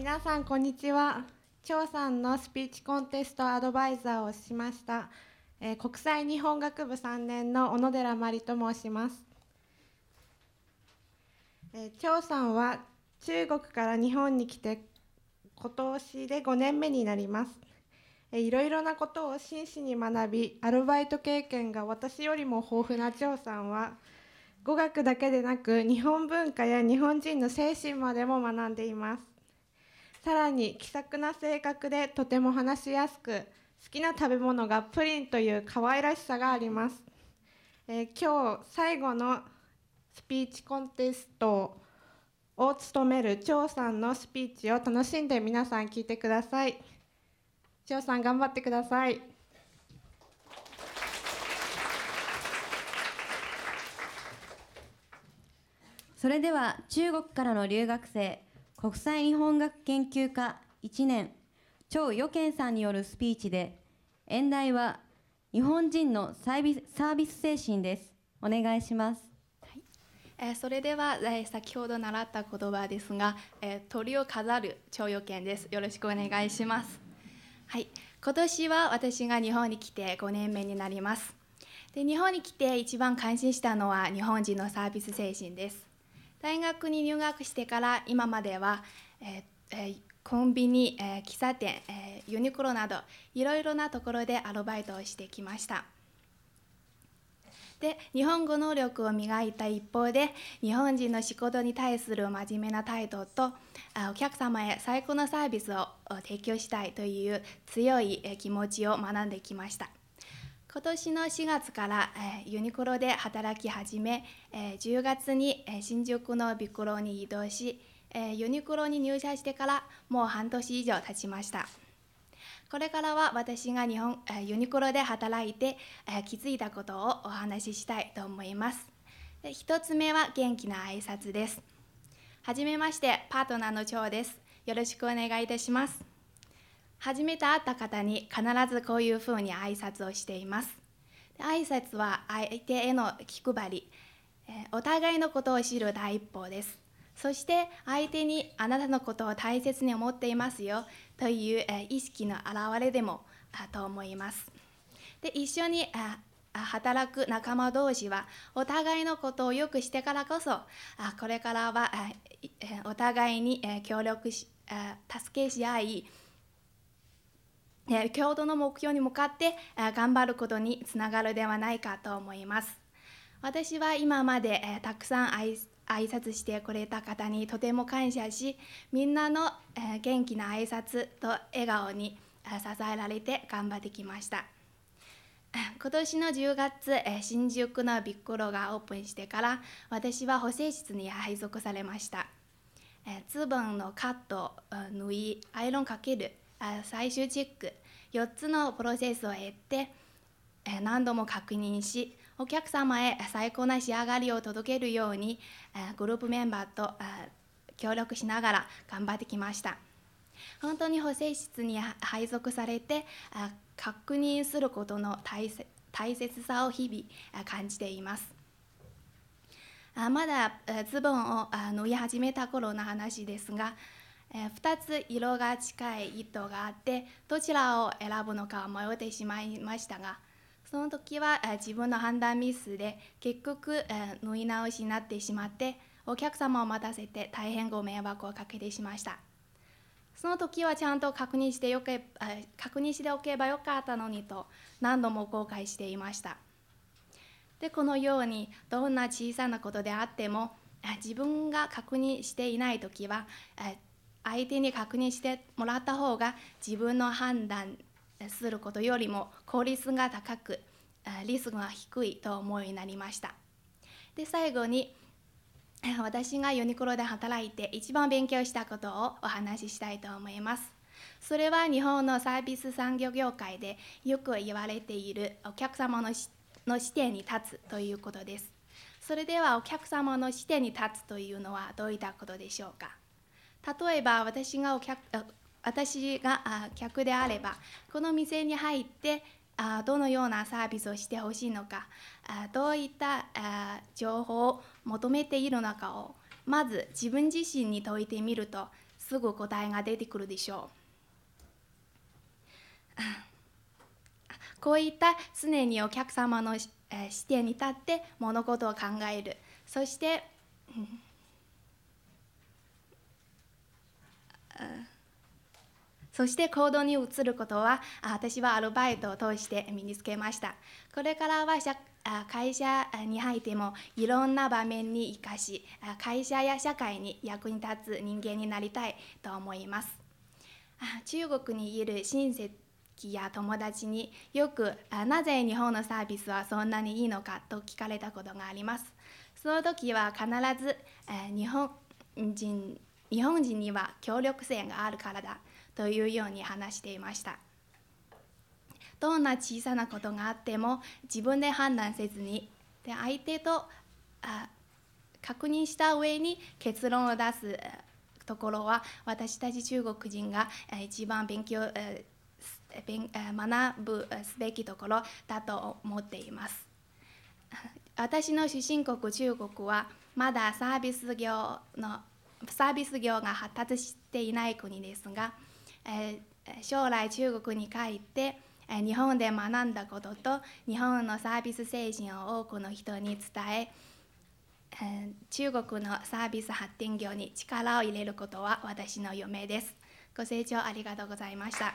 皆さんこんにちは。張さんのスピーチコンテストアドバイザーをしました、えー、国際日本学部3年の小野寺真理と申します、えー、張さんは中国から日本に来て今年で5年目になります。いろいろなことを真摯に学びアルバイト経験が私よりも豊富な張さんは語学だけでなく日本文化や日本人の精神までも学んでいます。さらに気さくな性格でとても話しやすく好きな食べ物がプリンという可愛らしさがあります、えー、今日最後のスピーチコンテストを務める張さんのスピーチを楽しんで皆さん聞いてください。張さん頑張ってください。それでは中国からの留学生国際日本学研究科1年。張予健さんによるスピーチで演題は日本人のサービスサービス精神です。お願いします、はい。えー、それでは、えー、先ほど習った言葉ですが、えー、鳥を飾る張予健です。よろしくお願いします。はい。今年は私が日本に来て5年目になります。で日本に来て一番感心したのは日本人のサービス精神です。大学に入学してから今までは、えー、コンビニ、えー、喫茶店、えー、ユニクロなどいろいろなところでアルバイトをしてきました。で日本語能力を磨いた一方で日本人の仕事に対する真面目な態度とお客様へ最高のサービスを提供したいという強い気持ちを学んできました。今年の4月から、えユニクロで働き始め、え10月に、え新宿のビクロに移動し、えユニクロに入社してからもう半年以上経ちました。これからは私が日本、えユニクロで働いて、え気づいたことをお話ししたいと思います。で1つ目は元気な挨拶です。はじめましてパートナーの長です。よろしくお願いいたします。初めて会った方に必ずこういうふうに挨拶をしています。挨拶は相手への気配り、お互いのことを知る第一歩です。そして相手にあなたのことを大切に思っていますよという意識の表れでもと思います。で一緒に働く仲間同士はお互いのことをよくしてからこそこれからはお互いに協力し助けし合い共同の目標に向かって頑張ることにつながるではないかと思います。私は今までたくさん挨拶してくれた方にとても感謝し、みんなの元気な挨拶と笑顔に支えられて頑張ってきました。今年の10月、新宿のビッグロがオープンしてから私は補正室に配属されました。ズボンのカット、縫い、アイロンかける、最終チェック4つのプロセスを経て何度も確認しお客様へ最高な仕上がりを届けるようにグループメンバーと協力しながら頑張ってきました。本当に補正室に配属されて確認することの大切さを日々感じています。まだズボンを縫い始めた頃の話ですがえ、2つ色が近い糸があってどちらを選ぶのか迷ってしまいましたがその時は、自分の判断ミスで結局、え、縫い直しになってしまってお客様を待たせて大変ご迷惑をかけてしました。その時はちゃんと確認してよけ確認しておけばよかったのにと何度も後悔していました。でこのようにどんな小さなことであっても自分が確認していない時は相手に確認してもらった方が自分の判断することよりも効率が高くリスクが低いと思うようになりました。で最後に 私がユニクロで働いて一番勉強したことをお話ししたいと思います。それは日本のサービス産業業界でよく言われているお客様のの視点に立つということです。それではお客様の視点に立つというのはどういったことでしょうか？例えば私がお客私が客であればこの店に入ってどのようなサービスをしてほしいのかどういった情報を求めているのかをまず自分自身に問いてみるとすぐ答えが出てくるでしょう。こういった常にお客様の、視点に立って物事を考えるそして、うんそして行動に移ることは私はアルバイトを通して身につけました。これからは会社に入ってもいろんな場面に生かし会社や社会に役に立つ人間になりたいと思います。中国にいる親戚や友達によくなぜ日本のサービスはそんなにいいのかと聞かれたことがあります。その時は必ず、日本人日本人には協力性があるからだというように話していましたどんな小さなことがあっても自分で判断せずにで相手とあ確認した上に結論を出すところは私たち中国人が一番勉強学ぶすべきところだと思っています。私の出身国中国はまだサービス業のサービス業が発達していない国ですが、えー将来中国に帰ってえ日本で学んだことと日本のサービス精神を多くの人に伝ええ中国のサービス発展業に力を入れることは私の夢です。ご清聴ありがとうございました。